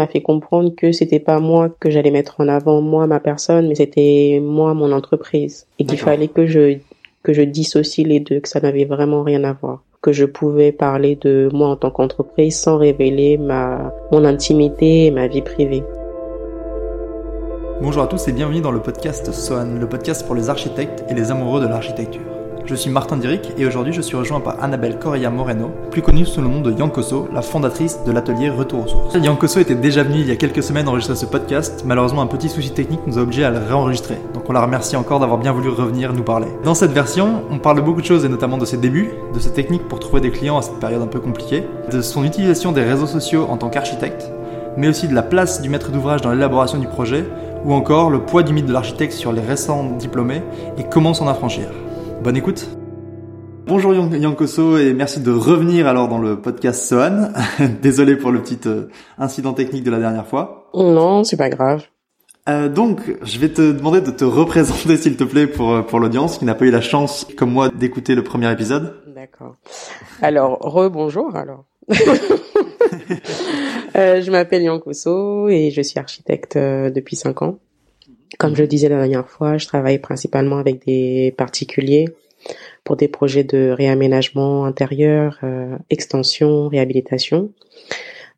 m'a fait comprendre que c'était pas moi que j'allais mettre en avant, moi, ma personne, mais c'était moi, mon entreprise. Et qu'il fallait que je, que je dissocie les deux, que ça n'avait vraiment rien à voir. Que je pouvais parler de moi en tant qu'entreprise sans révéler ma, mon intimité et ma vie privée. Bonjour à tous et bienvenue dans le podcast SOAN, le podcast pour les architectes et les amoureux de l'architecture. Je suis Martin Diric et aujourd'hui je suis rejoint par Annabelle Correa Moreno, plus connue sous le nom de Yankoso, la fondatrice de l'atelier Retour aux sources. Yankoso était déjà venue il y a quelques semaines enregistrer ce podcast, malheureusement un petit souci technique nous a obligé à le réenregistrer, donc on la remercie encore d'avoir bien voulu revenir nous parler. Dans cette version, on parle de beaucoup de choses et notamment de ses débuts, de ses techniques pour trouver des clients à cette période un peu compliquée, de son utilisation des réseaux sociaux en tant qu'architecte, mais aussi de la place du maître d'ouvrage dans l'élaboration du projet, ou encore le poids du mythe de l'architecte sur les récents diplômés et comment s'en affranchir. Bonne écoute. Bonjour Yankoso et merci de revenir alors dans le podcast Sohan. Désolé pour le petit euh, incident technique de la dernière fois. Non, c'est pas grave. Euh, donc, je vais te demander de te représenter s'il te plaît pour euh, pour l'audience qui n'a pas eu la chance comme moi d'écouter le premier épisode. D'accord. Alors, re-bonjour alors. euh, je m'appelle Yankoso et je suis architecte depuis cinq ans. Comme je le disais la dernière fois, je travaille principalement avec des particuliers pour des projets de réaménagement intérieur, euh, extension, réhabilitation.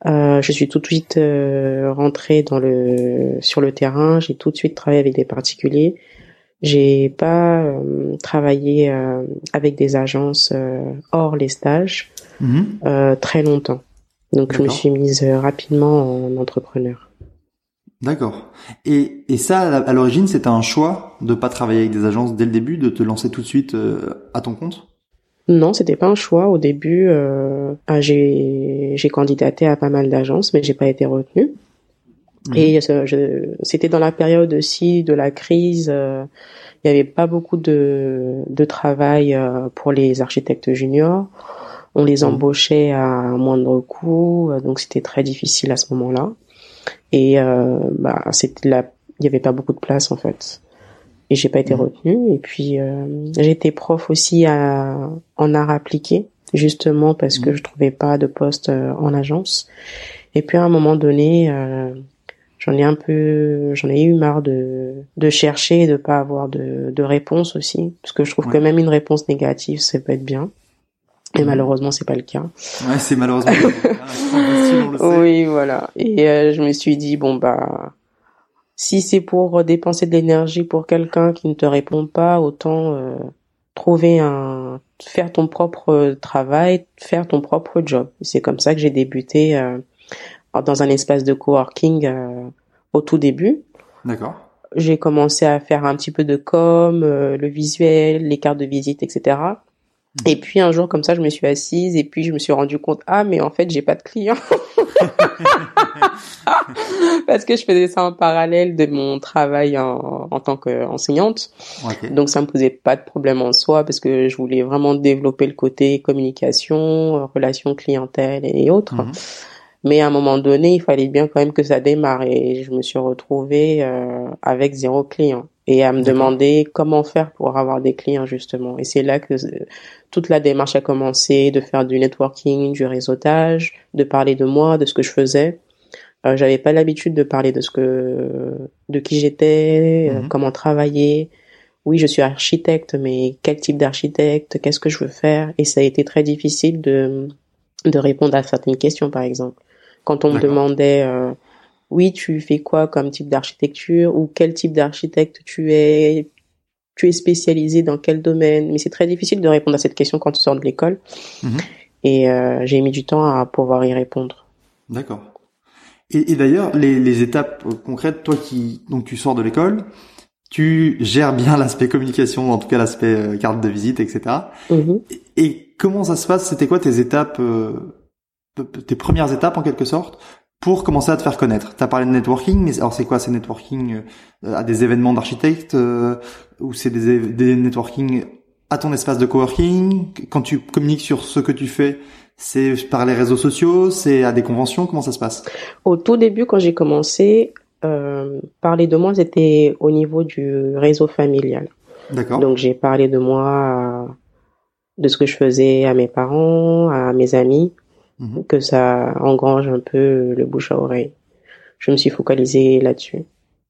Euh, je suis tout de suite euh, rentrée dans le sur le terrain. J'ai tout de suite travaillé avec des particuliers. J'ai pas euh, travaillé euh, avec des agences hors les stages mhm. très longtemps. Donc je me suis mise rapidement en entrepreneur. D'accord. Et, et ça, à l'origine, c'était un choix de pas travailler avec des agences dès le début, de te lancer tout de suite euh, à ton compte? Non, c'était pas un choix. Au début, euh, ah, j'ai candidaté à pas mal d'agences, mais j'ai pas été retenue. Mhm. Et c'était dans la période aussi de la crise. Euh, il y avait pas beaucoup de, de travail euh, pour les architectes juniors. On les mhm. embauchait à moindre coût, donc c'était très difficile à ce moment-là. Et euh, bah, c'était là, il y avait pas beaucoup de place en fait. Et j'ai pas été mmh. retenue. Et puis euh, été prof aussi à, en art appliqué, justement parce que mmh. je trouvais pas de poste euh, en agence. Et puis à un moment donné, euh, j'en ai un peu, j'en ai eu marre de, de chercher et de pas avoir de, de réponse aussi, parce que je trouve que même une réponse négative, ça peut être bien. Et malheureusement, c'est pas le cas. Ouais, c'est malheureusement. oui, voilà. Et euh, je me suis dit bon bah, si c'est pour dépenser de l'énergie pour quelqu'un qui ne te répond pas, autant euh, trouver un, faire ton propre travail, faire ton propre job. C'est comme ça que j'ai débuté euh, dans un espace de coworking euh, au tout début. D'accord. J'ai commencé à faire un petit peu de com, le visuel, les cartes de visite, etc. Mm. Et puis un jour comme ça, je me suis assise et puis je me suis rendu compte ah mais en fait j'ai pas de clients parce que je faisais ça en parallèle de mon travail en, en tant qu'enseignante. Donc ça me posait pas de problème en soi parce que je voulais vraiment développer le côté communication, relation clientèle et autres. Mm-hmm. Mais à un moment donné, il fallait bien quand même que ça démarre et je me suis retrouvée euh, avec zéro client et à me demander comment faire pour avoir des clients justement. Et c'est là que euh, toute la démarche a commencé, de faire du networking, du réseautage, de parler de moi, de ce que je faisais. Euh, J'avais pas l'habitude de parler de ce que, de qui j'étais, euh, mhm. comment travailler. Oui, je suis architecte, mais quel type d'architecte Qu'est-ce que je veux faire? Et ça a été très difficile de de répondre à certaines questions, par exemple. Quand on me demandait euh, oui, tu fais quoi comme type d'architecture ou quel type d'architecte tu es, tu es spécialisé dans quel domaine? Mais c'est très difficile de répondre à cette question quand tu sors de l'école. Mhm. Et euh, j'ai mis du temps à pouvoir y répondre. D'accord. Et, d'ailleurs, les, étapes concrètes, toi qui donc tu sors de l'école, tu gères bien l'aspect communication, en tout cas l'aspect euh, carte de visite, etc. Mhm. Et, comment ça se passe? C'était quoi tes étapes, euh, tes premières étapes en quelque sorte? Pour commencer à te faire connaître. Tu as parlé de networking, mais alors c'est quoi ces networking euh, à des événements d'architectes euh, ou c'est des, des networking à ton espace de coworking? Quand tu communiques sur ce que tu fais, c'est par les réseaux sociaux, c'est à des conventions, comment ça se passe? Au tout début, quand j'ai commencé, euh, parler de moi, c'était au niveau du réseau familial. D'accord. Donc j'ai parlé de moi, de ce que je faisais à mes parents, à mes amis. Mhm. que ça engrange un peu le bouche à oreille. je me suis focalisée là-dessus.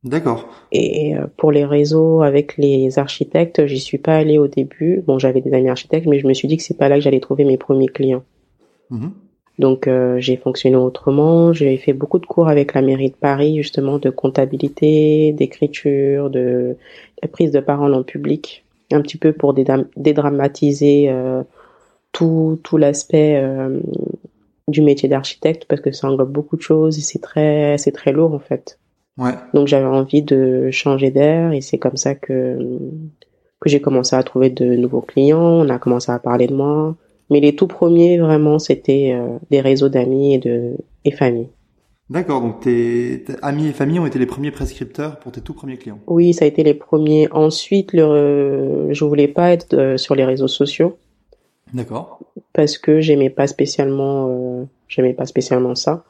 D'accord. Et euh, pour les réseaux avec les architectes, j'y suis pas allée au début. Bon, j'avais des amis architectes, mais je me suis dit que c'est pas là que j'allais trouver mes premiers clients. Mhm. Donc euh, j'ai fonctionné autrement. J'ai fait beaucoup de cours avec la mairie de Paris, justement, de comptabilité, d'écriture, de, prise de parole en public, un petit peu pour dédramatiser euh, tout, tout l'aspect euh, du métier d'architecte, parce que ça englobe beaucoup de choses et c'est très, c'est très lourd en fait. Ouais. Donc j'avais envie de changer d'air et c'est comme ça que que j'ai commencé à trouver de nouveaux clients. On a commencé à parler de moi. Mais les tout premiers, vraiment, c'était euh, des réseaux d'amis et de et famille. D'accord, donc tes, amis et famille ont été les premiers prescripteurs pour tes tout premiers clients. Oui, ça a été les premiers. Ensuite, le, je voulais pas être euh, sur les réseaux sociaux. D'accord. Parce que j'aimais pas spécialement, euh, j'aimais pas spécialement ça.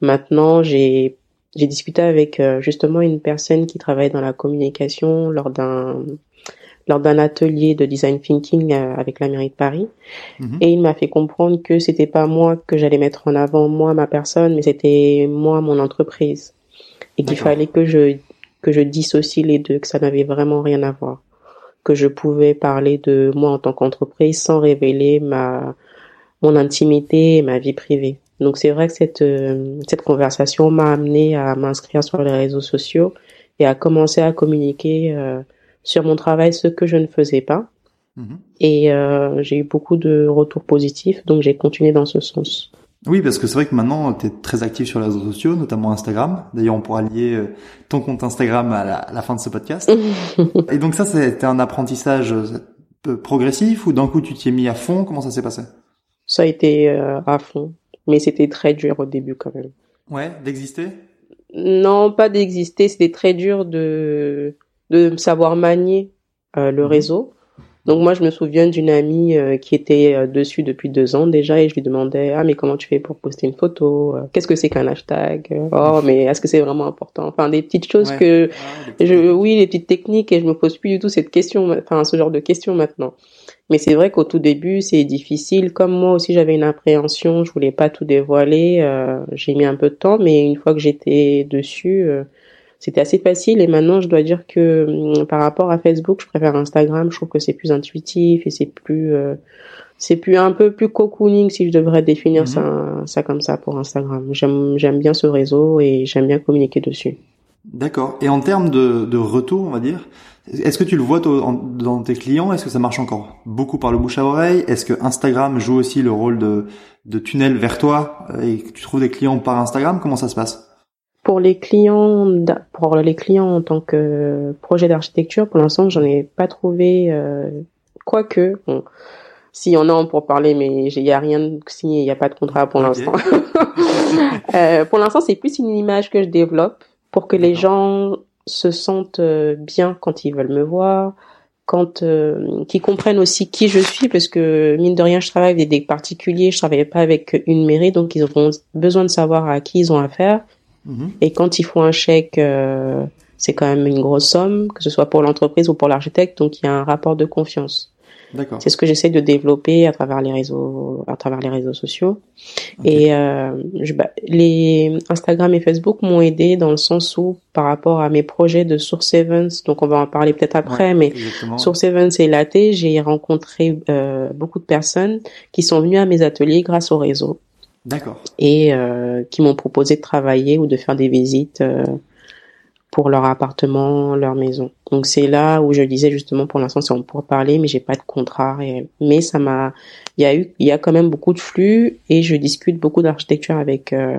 Maintenant, j'ai j'ai discuté avec euh, justement une personne qui travaille dans la communication lors d'un lors d'un atelier de design thinking euh, avec la mairie de Paris mhm. et il m'a fait comprendre que c'était pas moi que j'allais mettre en avant moi ma personne mais c'était moi mon entreprise et qu'il fallait que je que je dissocie les deux que ça n'avait vraiment rien à voir que je pouvais parler de moi en tant qu'entreprise sans révéler ma mon intimité et ma vie privée donc c'est vrai que cette euh, cette conversation m'a amené à m'inscrire sur les réseaux sociaux et à commencer à communiquer euh, sur mon travail ce que je ne faisais pas. Mhm. Et euh, j'ai eu beaucoup de retours positifs, donc j'ai continué dans ce sens. Oui, parce que c'est vrai que maintenant, tu es très actif sur les réseaux sociaux, notamment Instagram. D'ailleurs, on pourra lier ton compte Instagram à la, fin de ce podcast. et donc ça, c'était un apprentissage progressif ou d'un coup, tu t'y es mis à fond? Comment ça s'est passé? Ça a été à fond mais c'était très dur au début quand même. Ouais, d'exister? Non, pas d'exister, c'était très dur de, de savoir manier euh, le mhm. réseau. Donc moi, je me souviens d'une amie euh, qui était euh, dessus depuis deux ans déjà et je lui demandais ah mais comment tu fais pour poster une photo? Qu'est-ce que c'est qu'un hashtag? Oh mais est-ce que c'est vraiment important Enfin des petites choses que je oui les petites techniques et je me pose plus du tout cette question enfin ce genre de questions maintenant. Mais c'est vrai qu'au tout début, c'est difficile. Comme moi aussi, j'avais une appréhension, je voulais pas tout dévoiler. Euh, j'ai mis un peu de temps, mais une fois que j'étais dessus, euh, c'était assez facile. Et maintenant, je dois dire que hum, par rapport à Facebook, je préfère Instagram. Je trouve que c'est plus intuitif et c'est plus, euh, c'est plus un peu plus cocooning si je devrais définir mhm. ça, ça comme ça pour Instagram. J'aime, j'aime bien ce réseau et j'aime bien communiquer dessus. D'accord. Et en termes de, de retour, on va dire, est-ce que tu le vois dans tes clients? Est-ce que ça marche encore beaucoup par le bouche à oreille? Est-ce que Instagram joue aussi le rôle de, de tunnel vers toi? Et que tu trouves des clients par Instagram? Comment ça se passe? Pour les clients, pour les clients en tant que projet d'architecture, pour l'instant, j'en ai pas trouvé. Euh, quoique, bon, s'il y en a pour parler, mais il y a rien signé, il n'y a pas de contrat pour l'instant. euh, pour l'instant, c'est plus une image que je développe pour que les gens se sentent euh, bien quand ils veulent me voir, quand euh, qu'ils comprennent aussi qui je suis, parce que mine de rien, je travaille avec des particuliers, je travaille pas avec une mairie, donc ils auront besoin de savoir à qui ils ont affaire. Mhm. Et quand ils font un chèque, euh, c'est quand même une grosse somme, que ce soit pour l'entreprise ou pour l'architecte, donc il y a un rapport de confiance. C'est ce que j'essaie de développer à travers les réseaux, à travers les réseaux sociaux. Et euh, je, bah, les Instagram et Facebook m'ont aidé dans le sens où, par rapport à mes projets de Source Events, donc on va en parler peut-être après, mais Source Events et Latte, j'ai rencontré euh, beaucoup de personnes qui sont venues à mes ateliers grâce au réseau. D'accord. Et euh, qui m'ont proposé de travailler ou de faire des visites euh, pour leur appartement, leur maison. Donc c'est là où je disais justement pour l'instant c'est on pour parler mais j'ai pas de contrat réel. Mais ça m'a il y a eu il y a quand même beaucoup de flux et je discute beaucoup d'architecture avec euh,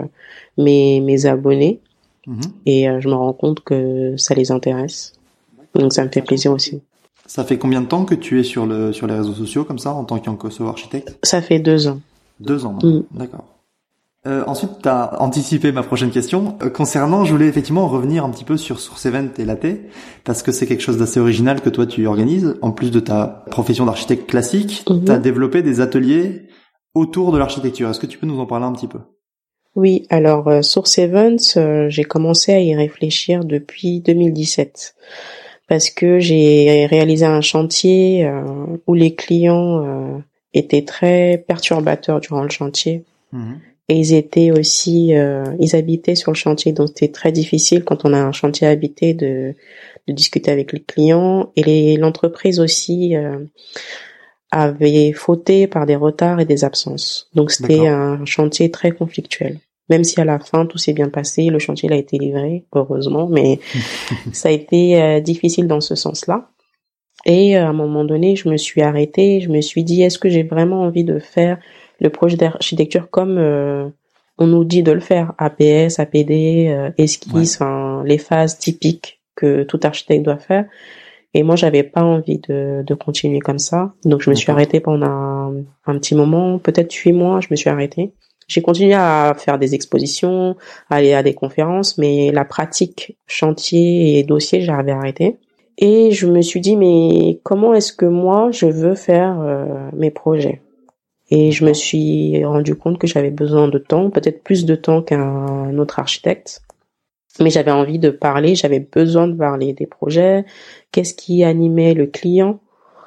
mes mes abonnés mhm. et je me rends compte que ça les intéresse. Donc ça me fait plaisir aussi. Ça fait combien de temps que tu es sur le sur les réseaux sociaux comme ça en tant qu'architecte? Ça fait deux ans. Deux ans, mm. d'accord. Euh, ensuite, tu as anticipé ma prochaine question. Euh, concernant, je voulais effectivement revenir un petit peu sur Source Event et Latte, parce que c'est quelque chose d'assez original que toi tu organises. En plus de ta profession d'architecte classique, mhm. tu as développé des ateliers autour de l'architecture. Est-ce que tu peux nous en parler un petit peu? Oui, alors euh, Source Events, j'ai commencé à y réfléchir depuis 2017 parce que j'ai réalisé un chantier où les clients étaient très perturbateurs durant le chantier. Mhm et ils étaient aussi, euh, ils habitaient sur le chantier, donc c'était très difficile quand on a un chantier habité de, de discuter avec les clients. Et l'entreprise aussi euh, avait fauté par des retards et des absences. Donc c'était un chantier très conflictuel. Même si à la fin tout s'est bien passé, le chantier a été livré, heureusement, mais ça a été euh, difficile dans ce sens-là. Et à un moment donné, je me suis arrêtée, je me suis dit, est-ce que j'ai vraiment envie de faire le projet d'architecture comme euh, on nous dit de le faire, APS, APD, euh, esquisse, enfin les phases typiques que tout architecte doit faire. Et moi, j'avais pas envie de, de continuer comme ça, donc je me suis arrêtée pendant un, un petit moment, peut-être huit mois, je me suis arrêtée. J'ai continué à faire des expositions, à aller à des conférences, mais la pratique chantier et dossier, j'avais arrêté. Et je me suis dit, mais comment est-ce que moi, je veux faire euh, mes projets? Et je me suis rendu compte que j'avais besoin de temps, peut-être plus de temps qu'un autre architecte. Mais j'avais envie de parler, j'avais besoin de parler des projets, qu'est-ce qui animait le client,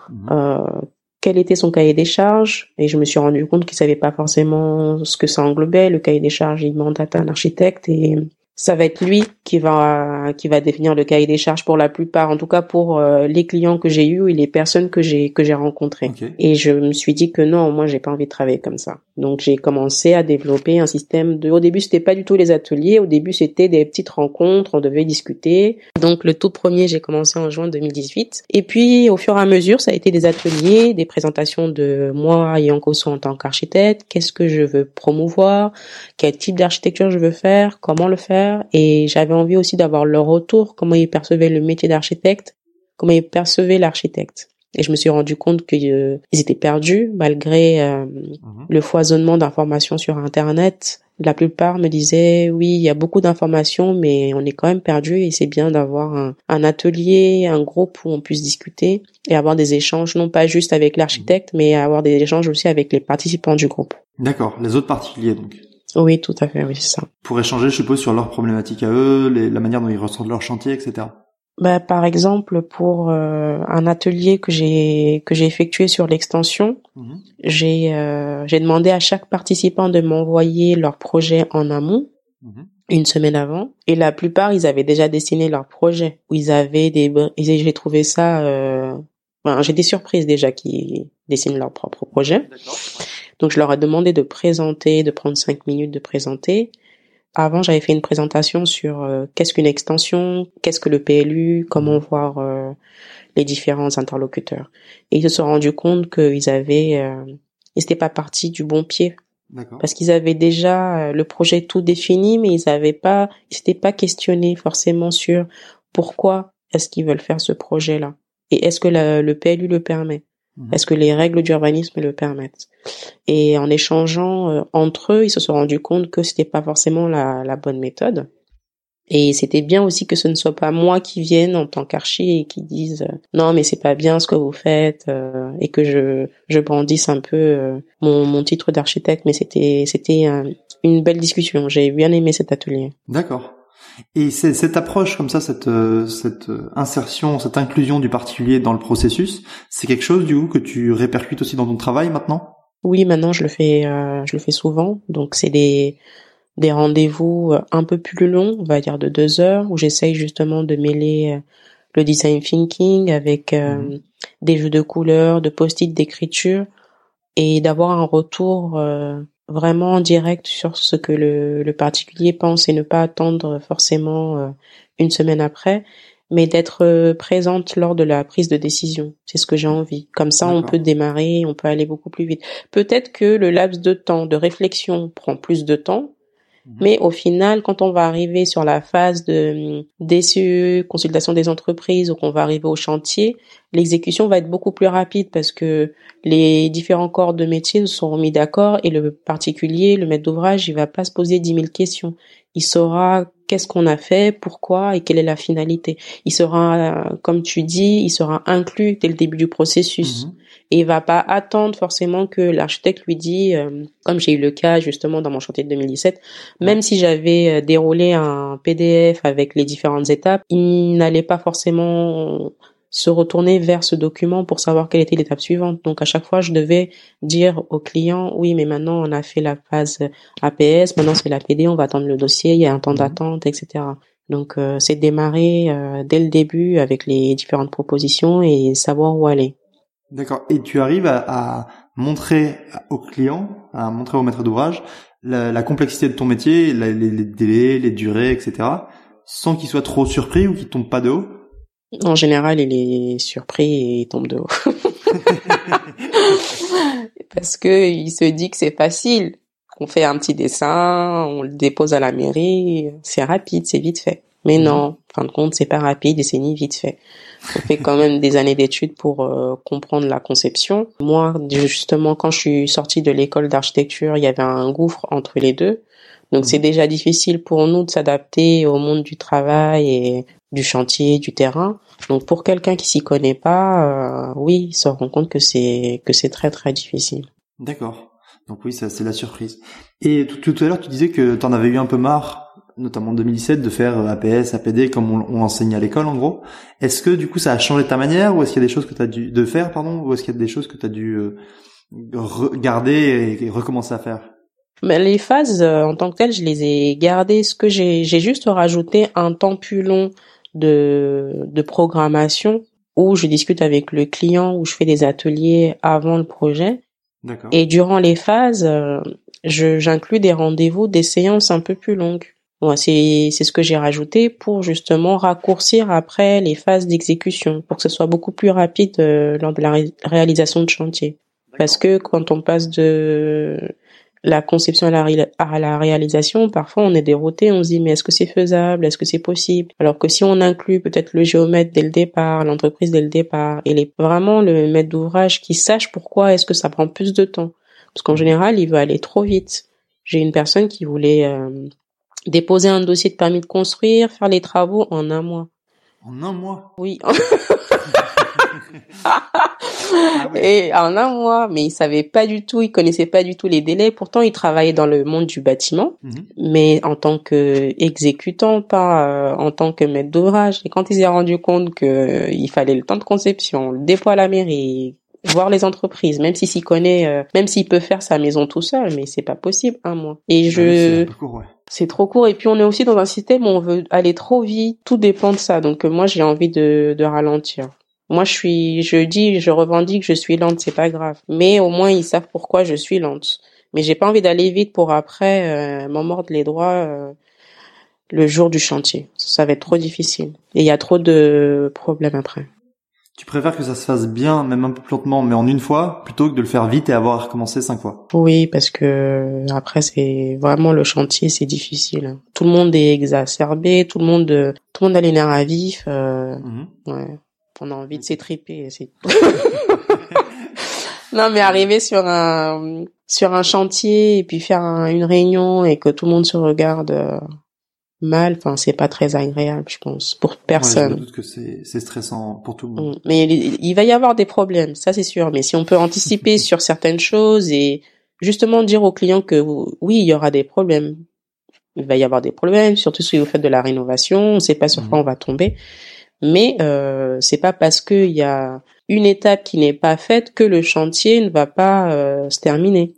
mhm. euh, quel était son cahier des charges? Et je me suis rendu compte qu'il savait pas forcément ce que ça englobait. Le cahier des charges, il mandate un architecte et ça va être lui qui va qui va définir le cahier des charges pour la plupart, en tout cas pour euh, les clients que j'ai eus et les personnes que j'ai que j'ai rencontrées. Et je me suis dit que non, moi j'ai pas envie de travailler comme ça. Donc j'ai commencé à développer un système de. Au début c'était pas du tout les ateliers, au début c'était des petites rencontres, on devait discuter. Donc le tout premier j'ai commencé en juin 2018. Et puis au fur et à mesure ça a été des ateliers, des présentations de moi et Yankoso en tant qu'architecte, qu'est-ce que je veux promouvoir, quel type d'architecture je veux faire, comment le faire? Et j'avais envie aussi d'avoir leur retour, comment ils percevaient le métier d'architecte, comment ils percevaient l'architecte. Et je me suis rendu compte qu'ils euh, étaient perdus malgré euh, mhm. le foisonnement d'informations sur Internet. La plupart me disaient oui, il y a beaucoup d'informations, mais on est quand même perdu et c'est bien d'avoir un, un, atelier, un groupe où on puisse discuter et avoir des échanges, non pas juste avec l'architecte, mhm. mais avoir des échanges aussi avec les participants du groupe. D'accord, les autres particuliers donc. Oui, tout à fait, oui, c'est ça. Pour échanger, je suppose, sur leurs problématiques à eux, la manière dont ils ressentent leur chantier, etc. Bah, par exemple, pour euh, un atelier que j'ai que j'ai effectué sur l'extension, mhm. j'ai euh, j'ai demandé à chaque participant de m'envoyer leur projet en amont. Mhm. une semaine avant et la plupart ils avaient déjà dessiné leur projet où ils avaient des j'ai trouvé ça euh... Enfin, j'ai des surprises déjà qui dessinent leur propre projet donc je leur ai demandé de présenter, de prendre cinq minutes de présenter. Avant, j'avais fait une présentation sur euh, qu'est-ce qu'une extension, qu'est-ce que le PLU, comment mhm. voir euh, les différents interlocuteurs. Et ils se sont rendus compte qu'ils avaient, euh, ils n'étaient pas partis du bon pied. Parce qu'ils avaient déjà le projet tout défini, mais ils n'avaient pas, ils s'étaient pas questionnés forcément sur pourquoi est-ce qu'ils veulent faire ce projet-là et est-ce que le PLU le permet? Mhm. Est-ce que les règles d'urbanisme le permettent? Et en échangeant euh, entre eux, ils se sont rendus compte que c'était pas forcément la, la bonne méthode. Et c'était bien aussi que ce ne soit pas moi qui vienne en tant qu'archi et qui dise euh, non mais c'est pas bien ce que vous faites euh, et que je je brandisse un peu mon, mon titre d'architecte mais c'était c'était une belle discussion. J'ai bien aimé cet atelier. D'accord et cette approche comme ça, cette, euh, cette euh, insertion, cette inclusion du particulier dans le processus, c'est quelque chose du coup que tu répercutes aussi dans ton travail maintenant? Oui, maintenant je le fais, euh, je le fais souvent. Donc c'est des des rendez-vous un peu plus longs, on va dire de deux heures, où j'essaye justement de mêler le design thinking avec mmh. des jeux de couleurs, de post-it, d'écriture, et d'avoir un retour vraiment en direct sur ce que le, le, particulier pense et ne pas attendre forcément euh, une semaine après, mais d'être euh, présente lors de la prise de décision. C'est ce que j'ai envie. Comme ça, on peut démarrer, on peut aller beaucoup plus vite. Peut-être que le laps de temps de réflexion prend plus de temps, Mhm. Mais au final, quand on va arriver sur la phase de DCE, consultation des entreprises, ou qu'on va arriver au chantier, l'exécution va être beaucoup plus rapide parce que les différents corps de métier seront mis d'accord et le particulier, le maître d'ouvrage, il va pas se poser dix mille questions. Il saura qu'est-ce qu'on a fait, pourquoi et quelle est la finalité. Il sera, comme tu dis, il sera inclus dès le début du processus. Mhm et il va pas attendre forcément que l'architecte lui dit, euh, comme j'ai eu le cas justement dans mon chantier de 2017, même si j'avais euh, déroulé un PDF avec les différentes étapes, il n'allait pas forcément se retourner vers ce document pour savoir quelle était l'étape suivante. Donc à chaque fois, je devais dire au client, oui, mais maintenant on a fait la phase APS, maintenant c'est la PD, on va attendre le dossier, il y a un temps mhm. d'attente, etc. Donc euh, c'est démarrer euh, dès le début avec les différentes propositions et savoir où aller. D'accord. Et tu arrives à, montrer au client, à montrer au maître d'ouvrage la, complexité de ton métier, les, les, délais, les durées, etc., sans qu'il soit trop surpris ou qu'il tombe pas de haut? En général, il est surpris et il tombe de haut. Parce que il se dit que c'est facile. On fait un petit dessin, on le dépose à la mairie, c'est rapide, c'est vite fait. Mais mhm. non, en fin de compte, c'est pas rapide et c'est ni vite fait. On fait quand même des années d'études pour euh, comprendre la conception. Moi, justement, quand je suis sortie de l'école d'architecture, il y avait un gouffre entre les deux. Donc c'est mhm. déjà difficile pour nous de s'adapter au monde du travail et du chantier, du terrain. Donc pour quelqu'un qui s'y connaît pas, euh, oui, il se rend compte que c'est que c'est très très difficile. D'accord. Donc oui, ça c'est la surprise. Et tout, à l'heure, tu disais que tu en avais eu un peu marre, notamment en 2017, de faire APS, APD comme on, on enseigne à l'école en gros. Est-ce que du coup ça a changé ta manière ou est-ce qu'il y a des choses que tu as dû de faire pardon ou est-ce qu'il y a des choses que tu as dû euh, garder et, recommencer à faire? Mais les phases euh, en tant que telles, je les ai gardées. Ce que j'ai, j'ai juste rajouté un temps plus long de, de programmation où je discute avec le client, où je fais des ateliers avant le projet. Et durant les phases, euh, je, j'inclus des rendez-vous, des séances un peu plus longues. Bon, c'est, c'est ce que j'ai rajouté pour justement raccourcir après les phases d'exécution, pour que ce soit beaucoup plus rapide euh, lors de la réalisation de chantier. Parce que quand on passe de la conception à la, à la réalisation, parfois on est dérouté, on se dit mais est-ce que c'est faisable, est-ce que c'est possible? Alors que si on inclut peut-être le géomètre dès le départ, l'entreprise dès le départ, et les, vraiment le maître d'ouvrage qui sache pourquoi est-ce que ça prend plus de temps. Parce qu'en général, il veut aller trop vite. J'ai une personne qui voulait euh, déposer un dossier de permis de construire, faire les travaux en un mois. En un mois? Oui. Ah et en un mois, mais il savait pas du tout, il connaissait pas du tout les délais. Pourtant, il travaillait dans le monde du bâtiment, mhm. mais en tant que exécutant, pas euh, en tant que maître d'ouvrage. Et quand il s'est rendu compte que euh, il fallait le temps de conception, le dépôt à la mairie, voir les entreprises, même s'il s'y connaît, euh, même s'il peut faire sa maison tout seul, mais c'est pas possible un mois. Et je, c'est trop court. Et puis on est aussi dans un système où on veut aller trop vite. Tout dépend de ça. Donc moi j'ai envie de, de ralentir. Moi, je suis, je dis, je revendique, je suis lente, c'est pas grave. Mais au moins, ils savent pourquoi je suis lente. Mais j'ai pas envie d'aller vite pour après euh, m'en mordre les droits euh, le jour du chantier. Ça va être trop difficile. Et il y a trop de problèmes après. Tu préfères que ça se fasse bien, même un peu plus lentement, mais en une fois, plutôt que de le faire vite et avoir recommencé cinq fois? Oui, parce que après c'est vraiment le chantier, c'est difficile. Tout le monde est exacerbé, tout le monde, tout le monde a les nerfs à vif. Euh, mhm. ouais on a envie de s'étriper. non, mais arriver sur un sur un chantier et puis faire une réunion et que tout le monde se regarde euh, mal, enfin c'est pas très agréable, je pense, pour personne. je doute que c'est stressant pour tout le monde. Mm. Mais il, va y avoir des problèmes, ça c'est sûr. Mais si on peut anticiper sur certaines choses et justement dire aux clients que oui, il y aura des problèmes. Il va y avoir des problèmes, surtout si vous faites de la rénovation, on ne sait pas sur quoi mm. on va tomber. Mais euh, c'est pas parce qu'il y a une étape qui n'est pas faite que le chantier ne va pas euh, se terminer.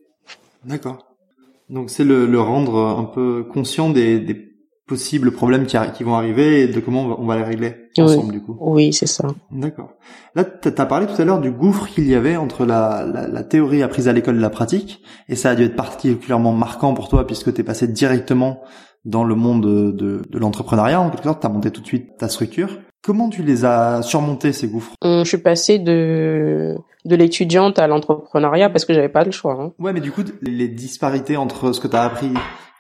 D'accord. Donc c'est le, le, rendre un peu conscient des, des possibles problèmes qui, qui, vont arriver et de comment on va, les régler ensemble du coup. Oui, c'est ça. D'accord. Là, tu as parlé tout à l'heure du gouffre qu'il y avait entre la, la, la théorie apprise à l'école et la pratique, et ça a dû être particulièrement marquant pour toi puisque tu es passé directement dans le monde de, de, de l'entrepreneuriat en quelque sorte, tu as monté tout de suite ta structure. Comment tu les as surmontés ces gouffres? Je suis passée de de l'étudiante à l'entrepreneuriat parce que j'avais pas le choix. Hein. Ouais, mais du coup, les disparités entre ce que tu as appris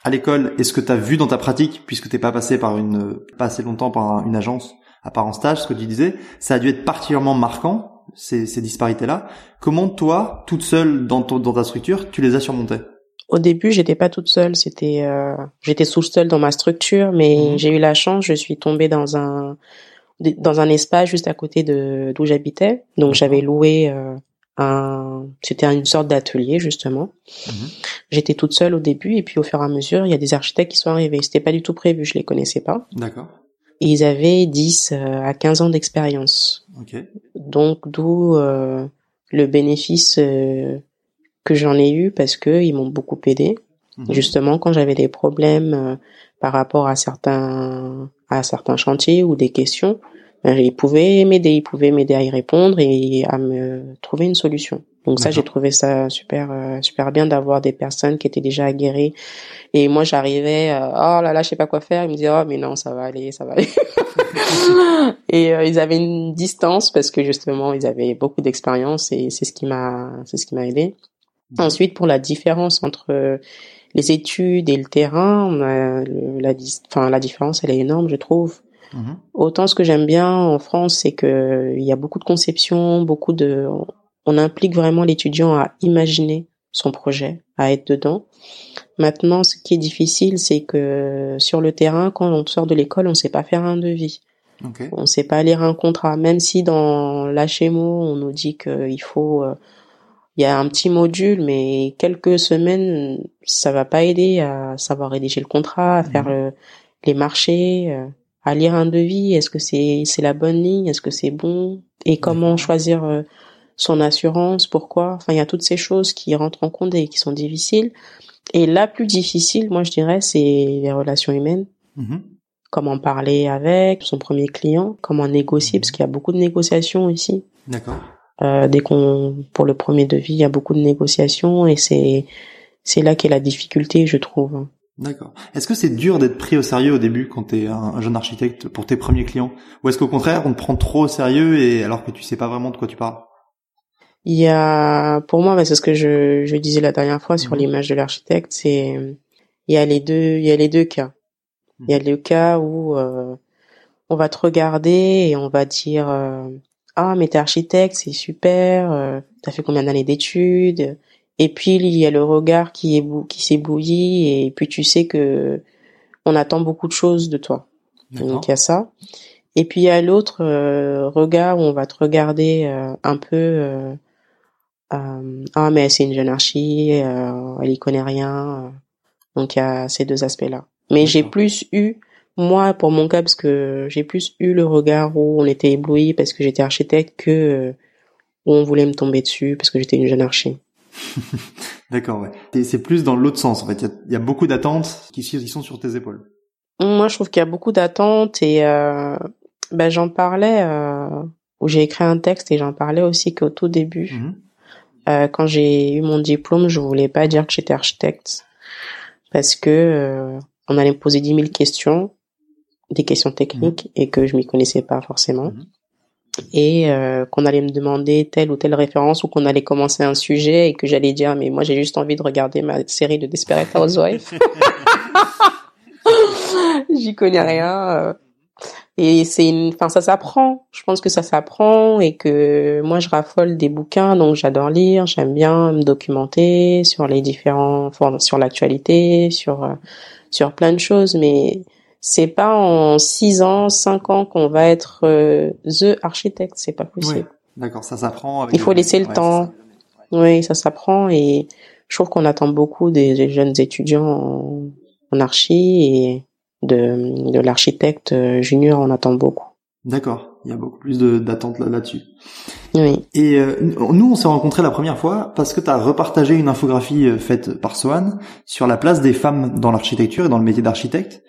à l'école et ce que tu as vu dans ta pratique, puisque t'es pas passé par une pas assez longtemps par une agence, à part en stage, ce que tu disais, ça a dû être particulièrement marquant ces, ces disparités-là. Comment toi, toute seule dans, ton, dans ta structure, tu les as surmontées? Au début, j'étais pas toute seule. C'était, euh, j'étais sous seule dans ma structure, mais mhm. j'ai eu la chance. Je suis tombée dans un dans un espace juste à côté de d'où j'habitais. Donc j'avais loué euh, un, c'était une sorte d'atelier justement. Mhm. J'étais toute seule au début et puis au fur et à mesure, il y a des architectes qui sont arrivés. C'était pas du tout prévu, je les connaissais pas. D'accord. ils avaient 10 à 15 ans d'expérience. Donc d'où le bénéfice que j'en ai eu parce que ils m'ont beaucoup aidé. Mhm. Justement, quand j'avais des problèmes par rapport à certains à certains chantiers ou des questions, ils pouvaient m'aider, ils pouvaient m'aider à y répondre et à me trouver une solution. Donc ça, j'ai trouvé ça super euh, super bien d'avoir des personnes qui étaient déjà aguerries. Et moi, j'arrivais, euh, oh là là, je sais pas quoi faire. Ils me disaient, oh mais non, ça va aller, ça va aller. et euh, ils avaient une distance parce que justement, ils avaient beaucoup d'expérience et c'est ce qui m'a c'est ce qui m'a aidé. Ensuite, pour la différence entre les études et le terrain, la, enfin, la différence, elle est énorme, je trouve. Mhm. Autant ce que j'aime bien en France, c'est que il y a beaucoup de conceptions, beaucoup de, on implique vraiment l'étudiant à imaginer son projet, à être dedans. Maintenant, ce qui est difficile, c'est que sur le terrain, quand on sort de l'école, on ne sait pas faire un devis. On ne sait pas lire un contrat, même si dans l'HMO, on nous dit qu'il faut euh, il y a un petit module, mais quelques semaines, ça va pas aider à savoir rédiger le contrat, à faire mhm. les marchés, euh, à lire un devis. Est-ce que c'est c'est la bonne ligne Est-ce que c'est bon Et comment choisir euh, son assurance Pourquoi Enfin, il y a toutes ces choses qui rentrent en compte et qui sont difficiles. Et la plus difficile, moi, je dirais, c'est les relations humaines. Mhm. Comment parler avec son premier client, comment négocier, parce qu'il y a beaucoup de négociations ici. D'accord. Euh, dès qu'on, pour le premier devis, il y a beaucoup de négociations et c'est c'est là qu'est la difficulté, je trouve. D'accord. Est-ce que c'est dur d'être pris au sérieux au début quand tu es un, jeune architecte pour tes premiers clients Ou est-ce qu'au contraire, on te prend trop au sérieux et alors que tu sais pas vraiment de quoi tu parles? Il y a, pour moi, c'est ce que je, je disais la dernière fois sur mhm. l'image de l'architecte, c'est il y a les deux, il y a les deux cas. Il y a mhm. le cas où euh, on va te regarder et on va dire euh, ah mais t'es architecte, c'est super, euh, t'as fait combien d'années d'études? Et puis il y a le regard qui est qui s'ébouillit et puis tu sais que on attend beaucoup de choses de toi. Donc il y a ça. Et puis il y a l'autre euh, regard où on va te regarder euh, un peu euh, ah mais c'est une jeune archi, elle y connaît rien. Donc il y a ces deux aspects là. Mais j'ai plus eu moi, pour mon cas, parce que j'ai plus eu le regard où on était ébloui parce que j'étais architecte que euh, où on voulait me tomber dessus parce que j'étais une jeune archi. D'accord, ouais. C'est plus dans l'autre sens, en fait. Il y, a, beaucoup d'attentes qui, sont sur tes épaules. Moi, je trouve qu'il y a beaucoup d'attentes et euh, ben, j'en parlais euh, où j'ai écrit un texte et j'en parlais aussi qu'au tout début. Mhm. Euh, quand j'ai eu mon diplôme, je voulais pas dire que j'étais architecte parce que euh, on allait me poser dix mille questions des questions techniques et que je m'y connaissais pas forcément. Mhm. Et euh, qu'on allait me demander telle ou telle référence ou qu'on allait commencer un sujet et que j'allais dire mais moi j'ai juste envie de regarder ma série de Desperate Housewives. J'y connais rien. Euh. Et c'est une, enfin ça s'apprend. Je pense que ça s'apprend et que moi je raffole des bouquins donc j'adore lire. J'aime bien me documenter sur les différents, sur l'actualité, sur euh, sur plein de choses. Mais c'est pas en 6 ans, 5 ans qu'on va être euh, the architecte, c'est pas possible. D'accord, ça s'apprend. Il faut laisser le temps. Oui, ça s'apprend et je trouve qu'on attend beaucoup des, jeunes étudiants en, en archi et de, de l'architecte euh, junior, on attend beaucoup. D'accord, il y a beaucoup plus d'attentes là-dessus. oui. Et euh, nous, on s'est rencontrés la première fois parce que tu as repartagé une infographie faite par Sohan sur la place des femmes dans l'architecture et dans le métier d'architecte.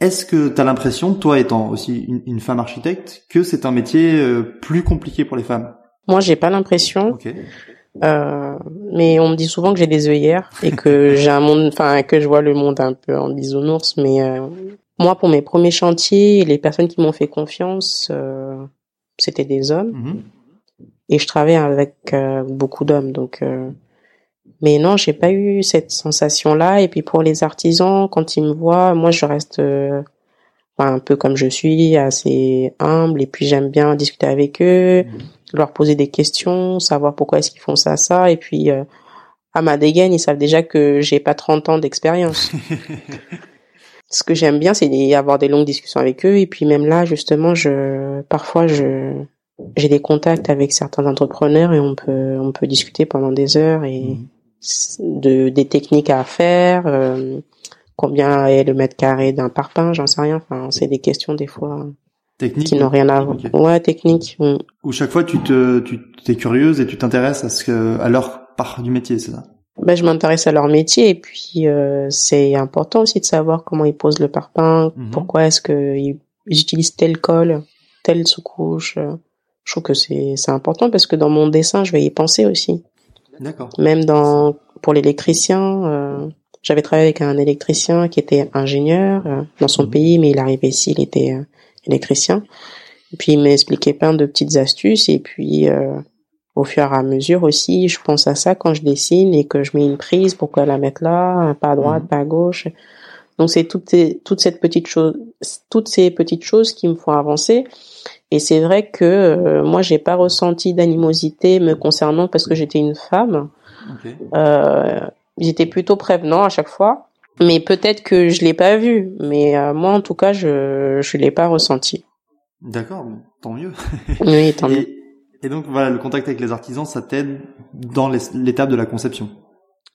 Est-ce que tu as l'impression, toi étant aussi une, femme architecte, que c'est un métier euh, plus compliqué pour les femmes? Moi, j'ai pas l'impression. Euh, mais on me dit souvent que j'ai des œillères et que j'ai un monde, enfin que je vois le monde un peu en bisounours. Mais euh, moi, pour mes premiers chantiers, les personnes qui m'ont fait confiance, c'était des hommes. Mhm. Et je travaille avec beaucoup d'hommes, donc mais non, j'ai pas eu cette sensation-là. Et puis pour les artisans, quand ils me voient, moi je reste euh, un peu comme je suis, assez humble. Et puis j'aime bien discuter avec eux, mmh. leur poser des questions, savoir pourquoi est-ce qu'ils font ça, ça. Et puis euh, à ma dégaine, ils savent déjà que j'ai pas 30 ans d'expérience. Ce que j'aime bien, c'est avoir des longues discussions avec eux. Et puis même là, justement, je parfois je j'ai des contacts avec certains entrepreneurs et on peut on peut discuter pendant des heures et mmh de des techniques à faire, euh, combien est le mètre carré d'un parpaing, j'en sais rien. Enfin, c'est des questions des fois technique qui n'ont rien à voir. Ouais, technique. Mm. Ou chaque fois tu te tu es curieuse et tu t'intéresses à ce que à leur part du métier, c'est ça? Ben, je m'intéresse à leur métier et puis euh, c'est important aussi de savoir comment ils posent le parpaing, mhm. pourquoi est-ce que ils, utilisent tel col, telle sous-couche. Je trouve que c'est c'est important parce que dans mon dessin, je vais y penser aussi. D'accord. Même dans pour l'électricien, euh, j'avais travaillé avec un électricien qui était ingénieur euh, dans son mhm. pays, mais il arrivait ici, il était euh, électricien. Et puis il m'a expliqué plein de petites astuces et puis euh, au fur et à mesure aussi, je pense à ça quand je dessine et que je mets une prise, pourquoi la mettre là, pas à droite, mhm. pas à gauche. Donc c'est toutes ces, toutes cette petite chose, toutes ces petites choses qui me font avancer. Et c'est vrai que euh, moi j'ai pas ressenti d'animosité me concernant parce que j'étais une femme. Okay. Euh, j'étais plutôt prévenant à chaque fois. Mais peut-être que je l'ai pas vu. Mais euh, moi en tout cas je je l'ai pas ressenti. D'accord, tant mieux. oui, tant mieux. Et donc voilà, le contact avec les artisans, ça t'aide dans l'étape de la conception.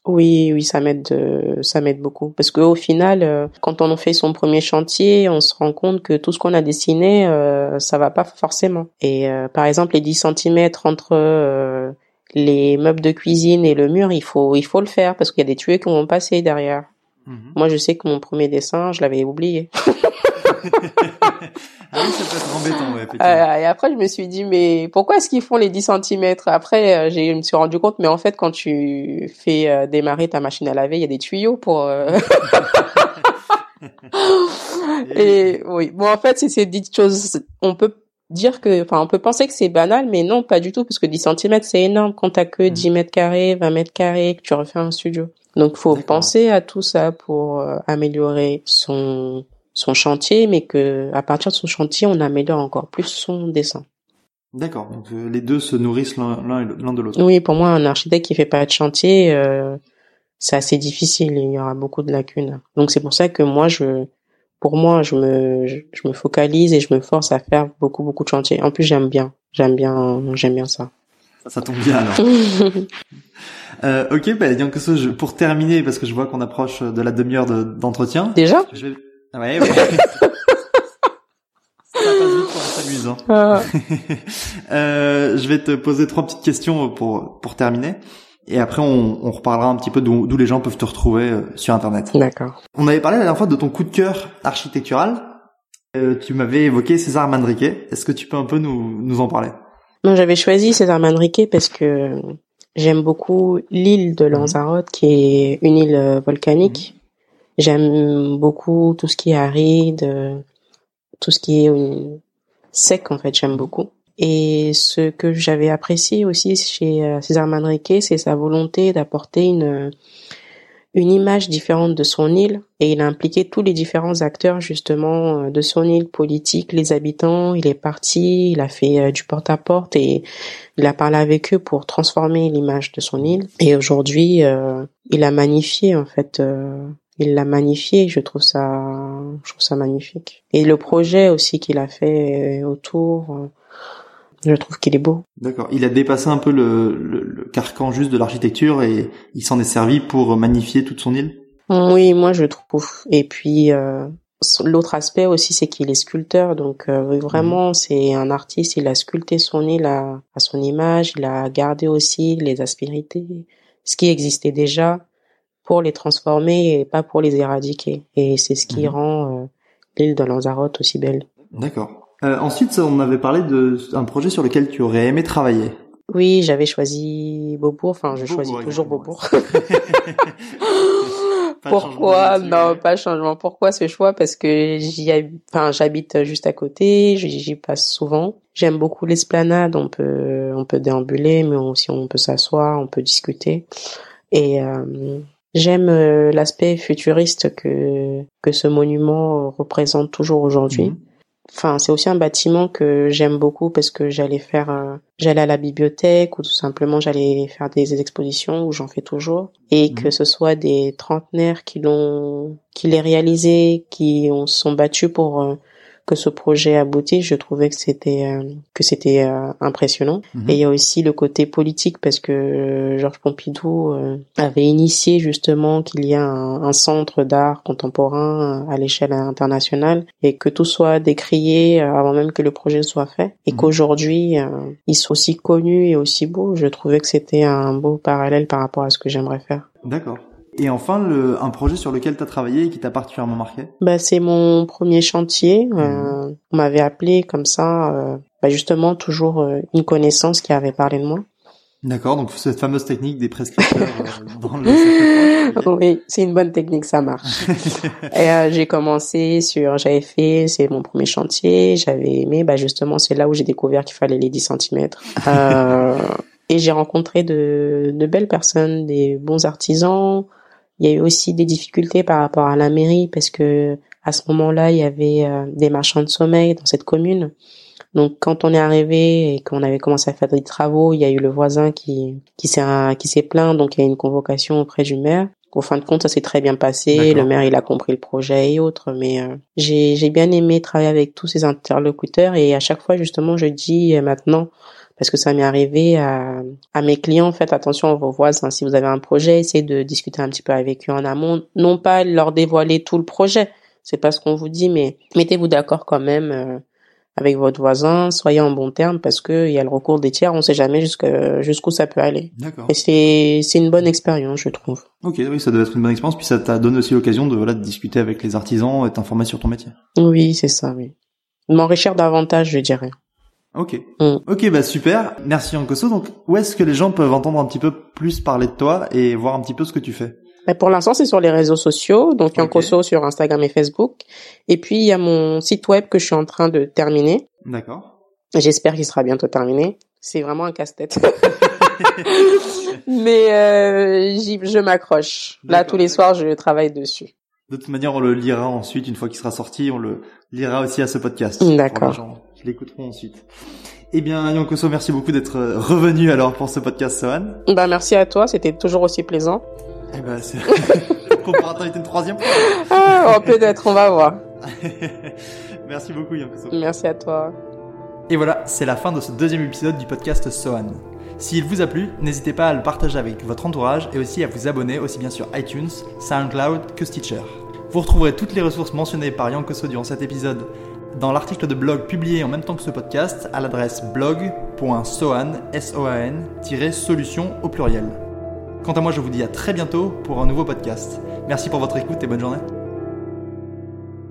Oui, oui, ça m'aide, ça m'aide beaucoup. Parce qu'au final, euh, quand on fait son premier chantier, on se rend compte que tout ce qu'on a dessiné, euh, ça va pas forcément. Et euh, par exemple, les 10 cm entre euh, les meubles de cuisine et le mur, il faut, il faut le faire parce qu'il y a des tuyaux qui vont passer derrière. Mhm. Moi, je sais que mon premier dessin, je l'avais oublié. Ah oui, ça peut être embêtant, ouais, euh, et après, je me suis dit, mais pourquoi est-ce qu'ils font les 10 cm Après, euh, j'ai, je me suis rendu compte, mais en fait, quand tu fais euh, démarrer ta machine à laver, il y a des tuyaux pour... Euh, et oui, bon, en fait, c'est ces dites choses, on peut dire que, enfin, on peut penser que c'est banal, mais non, pas du tout, parce que 10 cm, c'est énorme. Quand t'as que 10 mm. mètres carrés, 20 mètres carrés, que tu refais un studio. Donc, faut penser à tout ça pour améliorer son son chantier, mais que à partir de son chantier, on améliore encore plus son dessin. D'accord. Donc euh, les deux se nourrissent l'un de l'autre. Oui, pour moi, un architecte qui fait pas de chantier, euh, c'est assez difficile. Il y aura beaucoup de lacunes. Donc c'est pour ça que moi, je, pour moi, je me, je, me focalise et je me force à faire beaucoup, beaucoup de chantiers. En plus, j'aime bien, j'aime bien, j'aime bien ça. Ça, tombe bien alors. euh, ok, bah, je, pour terminer, parce que je vois qu'on approche de la demi-heure d'entretien. Déjà? Ouais, ouais. Ça passe vite s'amuse. Hein. Ah. euh, je vais te poser trois petites questions pour pour terminer. Et après, on, on reparlera un petit peu d'où les gens peuvent te retrouver euh, sur Internet. D'accord. On avait parlé la dernière fois de ton coup de cœur architectural. Euh, tu m'avais évoqué César Manrique. Est-ce que tu peux un peu nous, nous en parler? Moi, j'avais choisi César Manrique parce que j'aime beaucoup l'île de Lanzarote, qui est une île euh, volcanique. J'aime beaucoup tout ce qui est aride, tout ce qui est euh, sec en fait, j'aime beaucoup. Et ce que j'avais apprécié aussi chez euh, César Manrique, c'est sa volonté d'apporter une une image différente de son île. Et il a impliqué tous les différents acteurs justement euh, de son île politique, les habitants, il est parti, il a fait du porte-à-porte et il a parlé avec eux pour transformer l'image de son île. Et aujourd'hui il a magnifié en fait il l'a magnifié. Je trouve ça, je trouve ça magnifique. Et le projet aussi qu'il a fait autour, euh, je trouve qu'il est beau. D'accord. Il a dépassé un peu le, le, carcan juste de l'architecture et il s'en est servi pour magnifier toute son île? Oui, moi je trouve. Et puis euh, l'autre aspect aussi, c'est qu'il est sculpteur. Donc euh, vraiment, mhm. c'est un artiste. Il a sculpté son île à, à, son image. Il a gardé aussi les aspérités, ce qui existait déjà pour les transformer et pas pour les éradiquer. Et c'est ce qui mhm. rend euh, l'île de Lanzarote aussi belle. D'accord. Euh, ensuite, on avait parlé d'un projet sur lequel tu aurais aimé travailler. Oui, j'avais choisi Beaubourg. Enfin, je choisis toujours Beaubourg. Pourquoi? Non, pas changement. Pourquoi ce choix? Parce que j'y, enfin, j'habite juste à côté. J'y passe souvent. J'aime beaucoup l'esplanade. On peut, on peut déambuler, mais aussi on peut s'asseoir, on peut discuter. Et euh, J'aime euh, l'aspect futuriste que que ce monument représente toujours aujourd'hui. Mhm. Enfin, c'est aussi un bâtiment que j'aime beaucoup parce que j'allais faire, j'allais à la bibliothèque ou tout simplement j'allais faire des expositions où j'en fais toujours et mhm. que ce soit des trentenaires qui l'ont, qui l'aient réalisé, qui ont, sont battus pour euh, que ce projet aboutit, je trouvais que c'était euh, que c'était euh, impressionnant. Mhm. Et il y a aussi le côté politique parce que Georges Pompidou avait initié justement qu'il y a un, un centre d'art contemporain à l'échelle internationale et que tout soit décrié avant même que le projet soit fait et mhm. qu'aujourd'hui il soit aussi connu et aussi beau. Je trouvais que c'était un beau parallèle par rapport à ce que j'aimerais faire. D'accord. Et enfin, le, un projet sur lequel tu as travaillé et qui t'a particulièrement marqué? Bah, C'est mon premier chantier. Euh, mmh. on m'avait appelé comme ça, euh, bah, justement, toujours euh, une connaissance qui avait parlé de moi. D'accord, donc cette fameuse technique des prescripteurs dans le Oui, c'est une bonne technique, ça marche. et j'ai commencé sur, j'avais fait, c'est mon premier chantier, j'avais aimé, bah justement, c'est là où j'ai découvert qu'il fallait les 10 cm. et j'ai rencontré de, de belles personnes, des bons artisans, il y a eu aussi des difficultés par rapport à la mairie parce que à ce moment-là, il y avait euh, des marchands de sommeil dans cette commune. Donc quand on est arrivé et qu'on avait commencé à faire des travaux, il y a eu le voisin qui qui s'est qui s'est plaint, donc il y a eu une convocation auprès du maire. Au fin de compte, ça s'est très bien passé. Le maire, il a compris le projet et autres. Mais euh, j'ai j'ai bien aimé travailler avec tous ces interlocuteurs et à chaque fois justement, je dis euh, maintenant parce que ça m'est arrivé à, à mes clients, faites attention à vos voisins. Si vous avez un projet, essayez de discuter un petit peu avec eux en amont, non pas leur dévoiler tout le projet, c'est pas ce qu'on vous dit, mais mettez-vous d'accord quand même euh, avec votre voisin, soyez en bon terme parce que il y a le recours des tiers, on sait jamais jusqu'où ça peut aller. D'accord. Et c'est c'est une bonne expérience, je trouve. Ok, oui, ça doit être une bonne expérience, puis ça t'a donné aussi l'occasion de voilà de discuter avec les artisans et t'informer sur ton métier. Oui, c'est ça, oui. M'enrichir davantage, je dirais. Ok. Mm. Ok, bah super. Merci Yankoso. Donc, où est-ce que les gens peuvent entendre un petit peu plus parler de toi et voir un petit peu ce que tu fais? Bah, Pour l'instant, c'est sur les réseaux sociaux, donc Yankoso sur Instagram et Facebook. Et puis, il y a mon site web que je suis en train de terminer. D'accord. J'espère qu'il sera bientôt terminé. C'est vraiment un casse-tête. Mais euh, je m'accroche. Là, tous les soirs, je travaille dessus. De toute manière, on le lira ensuite, une fois qu'il sera sorti, on le lira aussi à ce podcast. D'accord l'écouteront ensuite. Eh bien, Yankoso, merci beaucoup d'être revenu alors pour ce podcast Sohan. Bah, merci à toi, c'était toujours aussi plaisant. Eh ben, c'est... Comparateur était une troisième fois. Ah, oh, peut-être, on va voir. merci beaucoup, Yankoso. Merci à toi. Et voilà, c'est la fin de ce deuxième épisode du podcast Sohan. S'il vous a plu, n'hésitez pas à le partager avec votre entourage et aussi à vous abonner aussi bien sur iTunes, SoundCloud que Stitcher. Vous retrouverez toutes les ressources mentionnées par Yankoso durant cet épisode dans l'article de blog publié en même temps que ce podcast à l'adresse blog.soan-solution au pluriel. Quant à moi, je vous dis à très bientôt pour un nouveau podcast. Merci pour votre écoute et bonne journée.